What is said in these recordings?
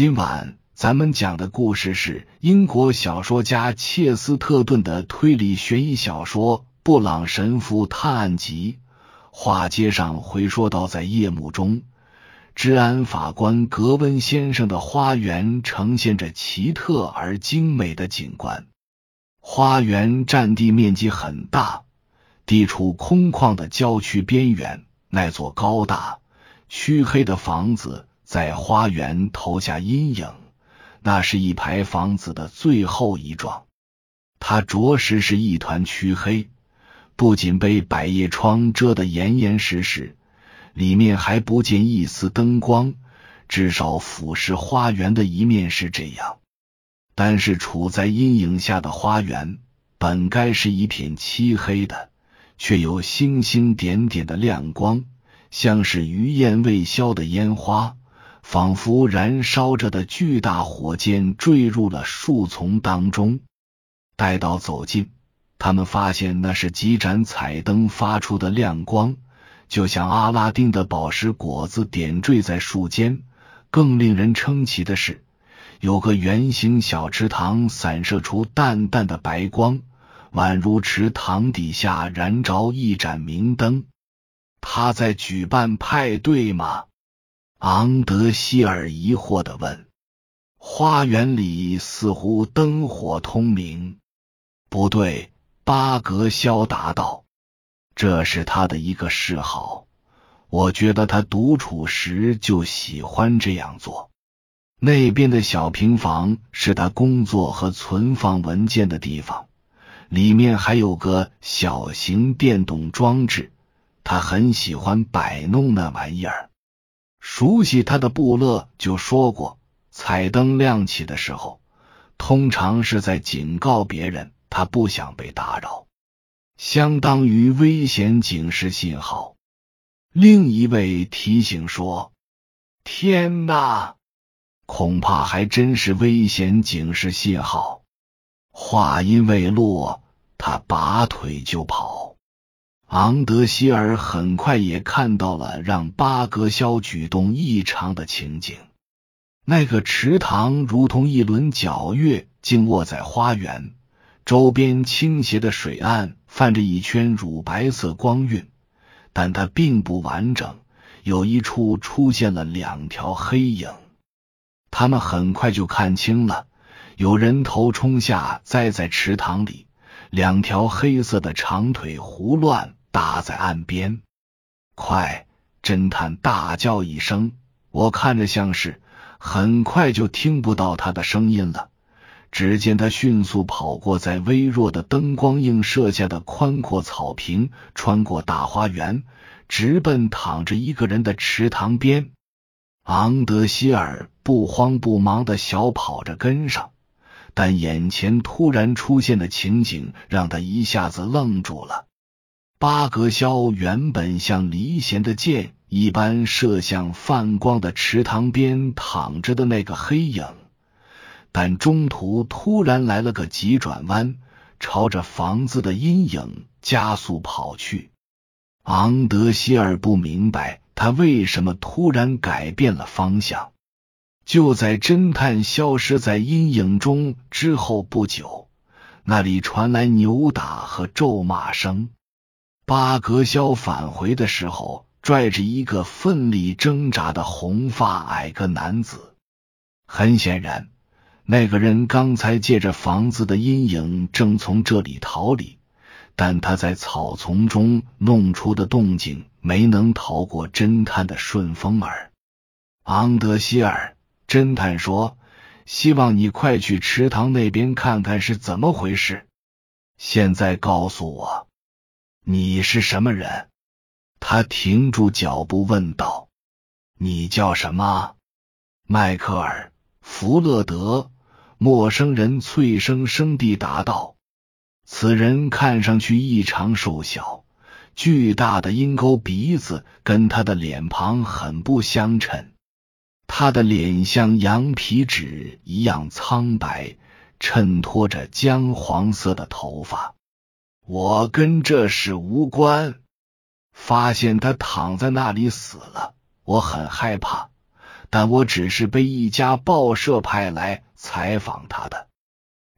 今晚咱们讲的故事是英国小说家切斯特顿的推理悬疑小说《布朗神父探案集》。话接上回说到，在夜幕中，治安法官格温先生的花园呈现着奇特而精美的景观。花园占地面积很大，地处空旷的郊区边缘。那座高大、黢黑的房子。在花园投下阴影，那是一排房子的最后一幢。它着实是一团黢黑，不仅被百叶窗遮得严严实实，里面还不见一丝灯光。至少俯视花园的一面是这样。但是处在阴影下的花园，本该是一片漆黑的，却有星星点点的亮光，像是余焰未消的烟花。仿佛燃烧着的巨大火箭坠入了树丛当中。待到走近，他们发现那是几盏彩灯发出的亮光，就像阿拉丁的宝石果子点缀在树间。更令人称奇的是，有个圆形小池塘散射出淡淡的白光，宛如池塘底下燃着一盏明灯。他在举办派对吗？昂德希尔疑惑的问：“花园里似乎灯火通明。”“不对。”巴格肖答道，“这是他的一个嗜好。我觉得他独处时就喜欢这样做。那边的小平房是他工作和存放文件的地方，里面还有个小型电动装置，他很喜欢摆弄那玩意儿。”熟悉他的布勒就说过，彩灯亮起的时候，通常是在警告别人他不想被打扰，相当于危险警示信号。另一位提醒说：“天哪，恐怕还真是危险警示信号。”话音未落，他拔腿就跑。昂德希尔很快也看到了让巴格肖举动异常的情景。那个池塘如同一轮皎月，静卧在花园周边倾斜的水岸泛着一圈乳白色光晕，但它并不完整，有一处出现了两条黑影。他们很快就看清了，有人头冲下栽在池塘里，两条黑色的长腿胡乱。打在岸边，快！侦探大叫一声，我看着像是，很快就听不到他的声音了。只见他迅速跑过在微弱的灯光映射下的宽阔草坪，穿过大花园，直奔躺着一个人的池塘边。昂德希尔不慌不忙的小跑着跟上，但眼前突然出现的情景让他一下子愣住了。巴格肖原本像离弦的箭一般射向泛光的池塘边躺着的那个黑影，但中途突然来了个急转弯，朝着房子的阴影加速跑去。昂德希尔不明白他为什么突然改变了方向。就在侦探消失在阴影中之后不久，那里传来扭打和咒骂声。巴格肖返回的时候，拽着一个奋力挣扎的红发矮个男子。很显然，那个人刚才借着房子的阴影正从这里逃离，但他在草丛中弄出的动静没能逃过侦探的顺风耳。昂德希尔，侦探说：“希望你快去池塘那边看看是怎么回事。现在告诉我。”你是什么人？他停住脚步问道：“你叫什么？”迈克尔·弗勒德。陌生人脆生生地答道：“此人看上去异常瘦小，巨大的鹰钩鼻子跟他的脸庞很不相称。他的脸像羊皮纸一样苍白，衬托着姜黄色的头发。”我跟这事无关。发现他躺在那里死了，我很害怕。但我只是被一家报社派来采访他的。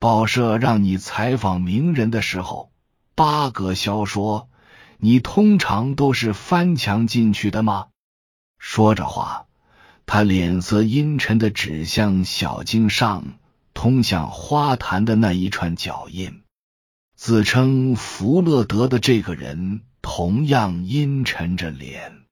报社让你采访名人的时候，巴格肖说：“你通常都是翻墙进去的吗？”说着话，他脸色阴沉的指向小径上通向花坛的那一串脚印。自称福勒德的这个人同样阴沉着脸。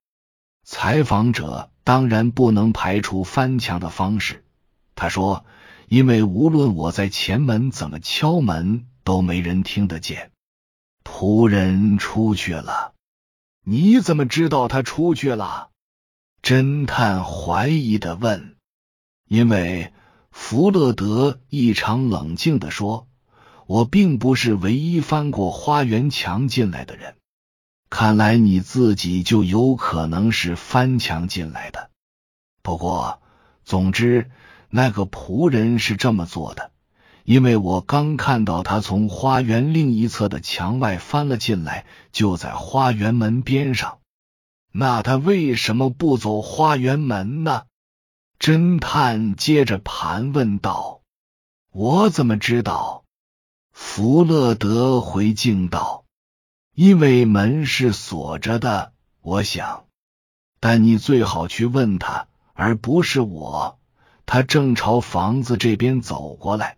采访者当然不能排除翻墙的方式，他说。因为无论我在前门怎么敲门，都没人听得见。仆人出去了，你怎么知道他出去了？侦探怀疑的问。因为福勒德异常冷静的说：“我并不是唯一翻过花园墙进来的人。看来你自己就有可能是翻墙进来的。不过，总之。”那个仆人是这么做的，因为我刚看到他从花园另一侧的墙外翻了进来，就在花园门边上。那他为什么不走花园门呢？侦探接着盘问道。我怎么知道？福勒德回敬道。因为门是锁着的，我想。但你最好去问他，而不是我。他正朝房子这边走过来。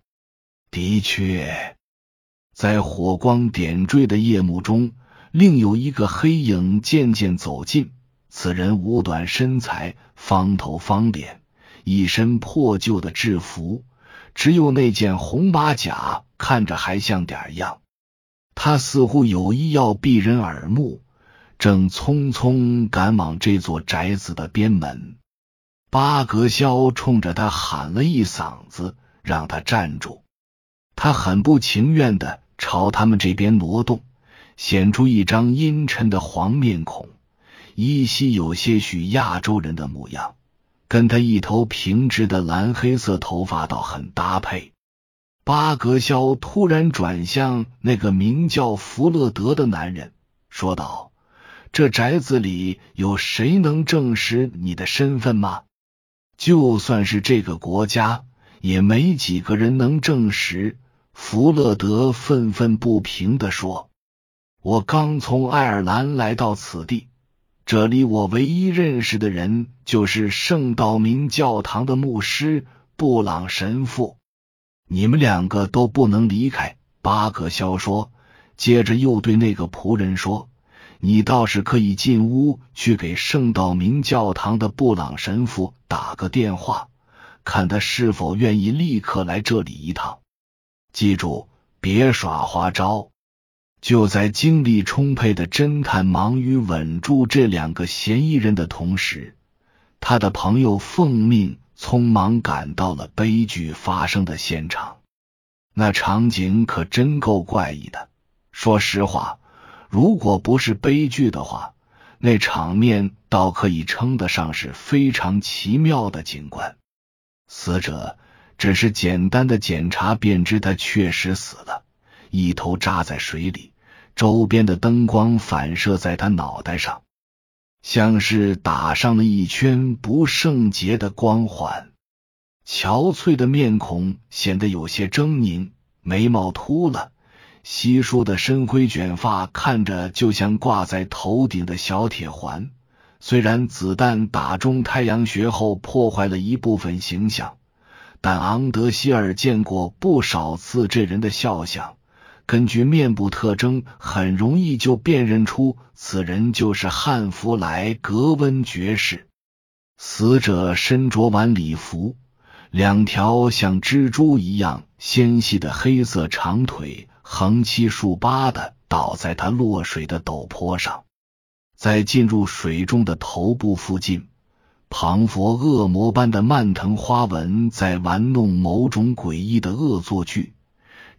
的确，在火光点缀的夜幕中，另有一个黑影渐渐走近。此人五短身材，方头方脸，一身破旧的制服，只有那件红马甲看着还像点样。他似乎有意要避人耳目，正匆匆赶往这座宅子的边门。巴格肖冲着他喊了一嗓子，让他站住。他很不情愿的朝他们这边挪动，显出一张阴沉的黄面孔，依稀有些许亚洲人的模样，跟他一头平直的蓝黑色头发倒很搭配。巴格肖突然转向那个名叫弗勒德的男人，说道：“这宅子里有谁能证实你的身份吗？”就算是这个国家，也没几个人能证实。弗勒德愤愤不平的说：“我刚从爱尔兰来到此地，这里我唯一认识的人就是圣道明教堂的牧师布朗神父。你们两个都不能离开。”巴格肖说，接着又对那个仆人说。你倒是可以进屋去给圣道明教堂的布朗神父打个电话，看他是否愿意立刻来这里一趟。记住，别耍花招。就在精力充沛的侦探忙于稳住这两个嫌疑人的同时，他的朋友奉命匆忙赶到了悲剧发生的现场。那场景可真够怪异的。说实话。如果不是悲剧的话，那场面倒可以称得上是非常奇妙的景观。死者只是简单的检查便知他确实死了，一头扎在水里，周边的灯光反射在他脑袋上，像是打上了一圈不圣洁的光环。憔悴的面孔显得有些狰狞，眉毛秃了。稀疏的深灰卷发看着就像挂在头顶的小铁环，虽然子弹打中太阳穴后破坏了一部分形象，但昂德希尔见过不少次这人的肖像，根据面部特征，很容易就辨认出此人就是汉弗莱格温爵士。死者身着晚礼服，两条像蜘蛛一样纤细的黑色长腿。横七竖八的倒在他落水的陡坡上，在进入水中的头部附近，庞佛恶魔般的蔓藤花纹在玩弄某种诡异的恶作剧。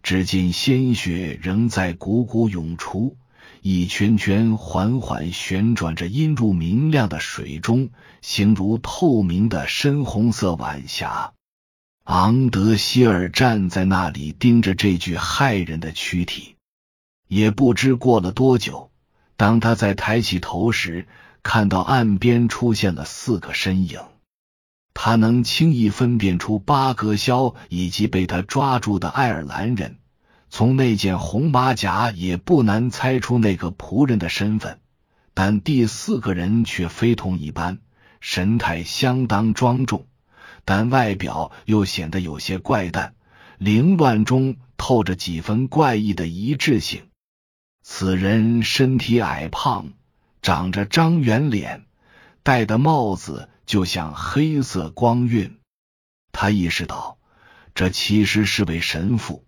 只见鲜血仍在汩汩涌出，一圈圈缓缓旋转着，阴入明亮的水中，形如透明的深红色晚霞。昂德希尔站在那里，盯着这具骇人的躯体。也不知过了多久，当他在抬起头时，看到岸边出现了四个身影。他能轻易分辨出巴格肖以及被他抓住的爱尔兰人，从那件红马甲也不难猜出那个仆人的身份。但第四个人却非同一般，神态相当庄重，但外表又显得有些怪诞，凌乱中透着几分怪异的一致性。此人身体矮胖，长着张圆脸，戴的帽子就像黑色光晕。他意识到，这其实是位神父。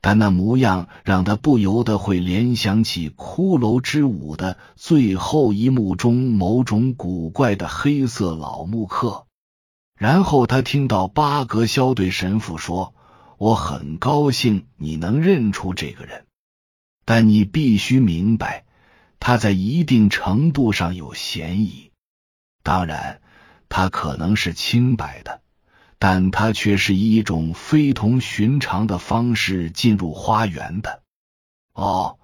但那模样让他不由得会联想起《骷髅之舞》的最后一幕中某种古怪的黑色老木刻。然后他听到巴格肖对神父说：“我很高兴你能认出这个人，但你必须明白，他在一定程度上有嫌疑。当然，他可能是清白的。”但他却是以一种非同寻常的方式进入花园的。哦，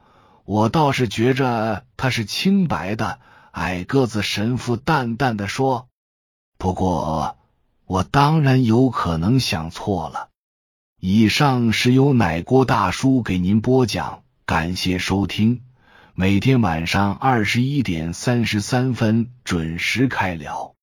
我倒是觉着他是清白的。矮个子神父淡淡的说：“不过，我当然有可能想错了。”以上是由奶锅大叔给您播讲，感谢收听。每天晚上二十一点三十三分准时开聊。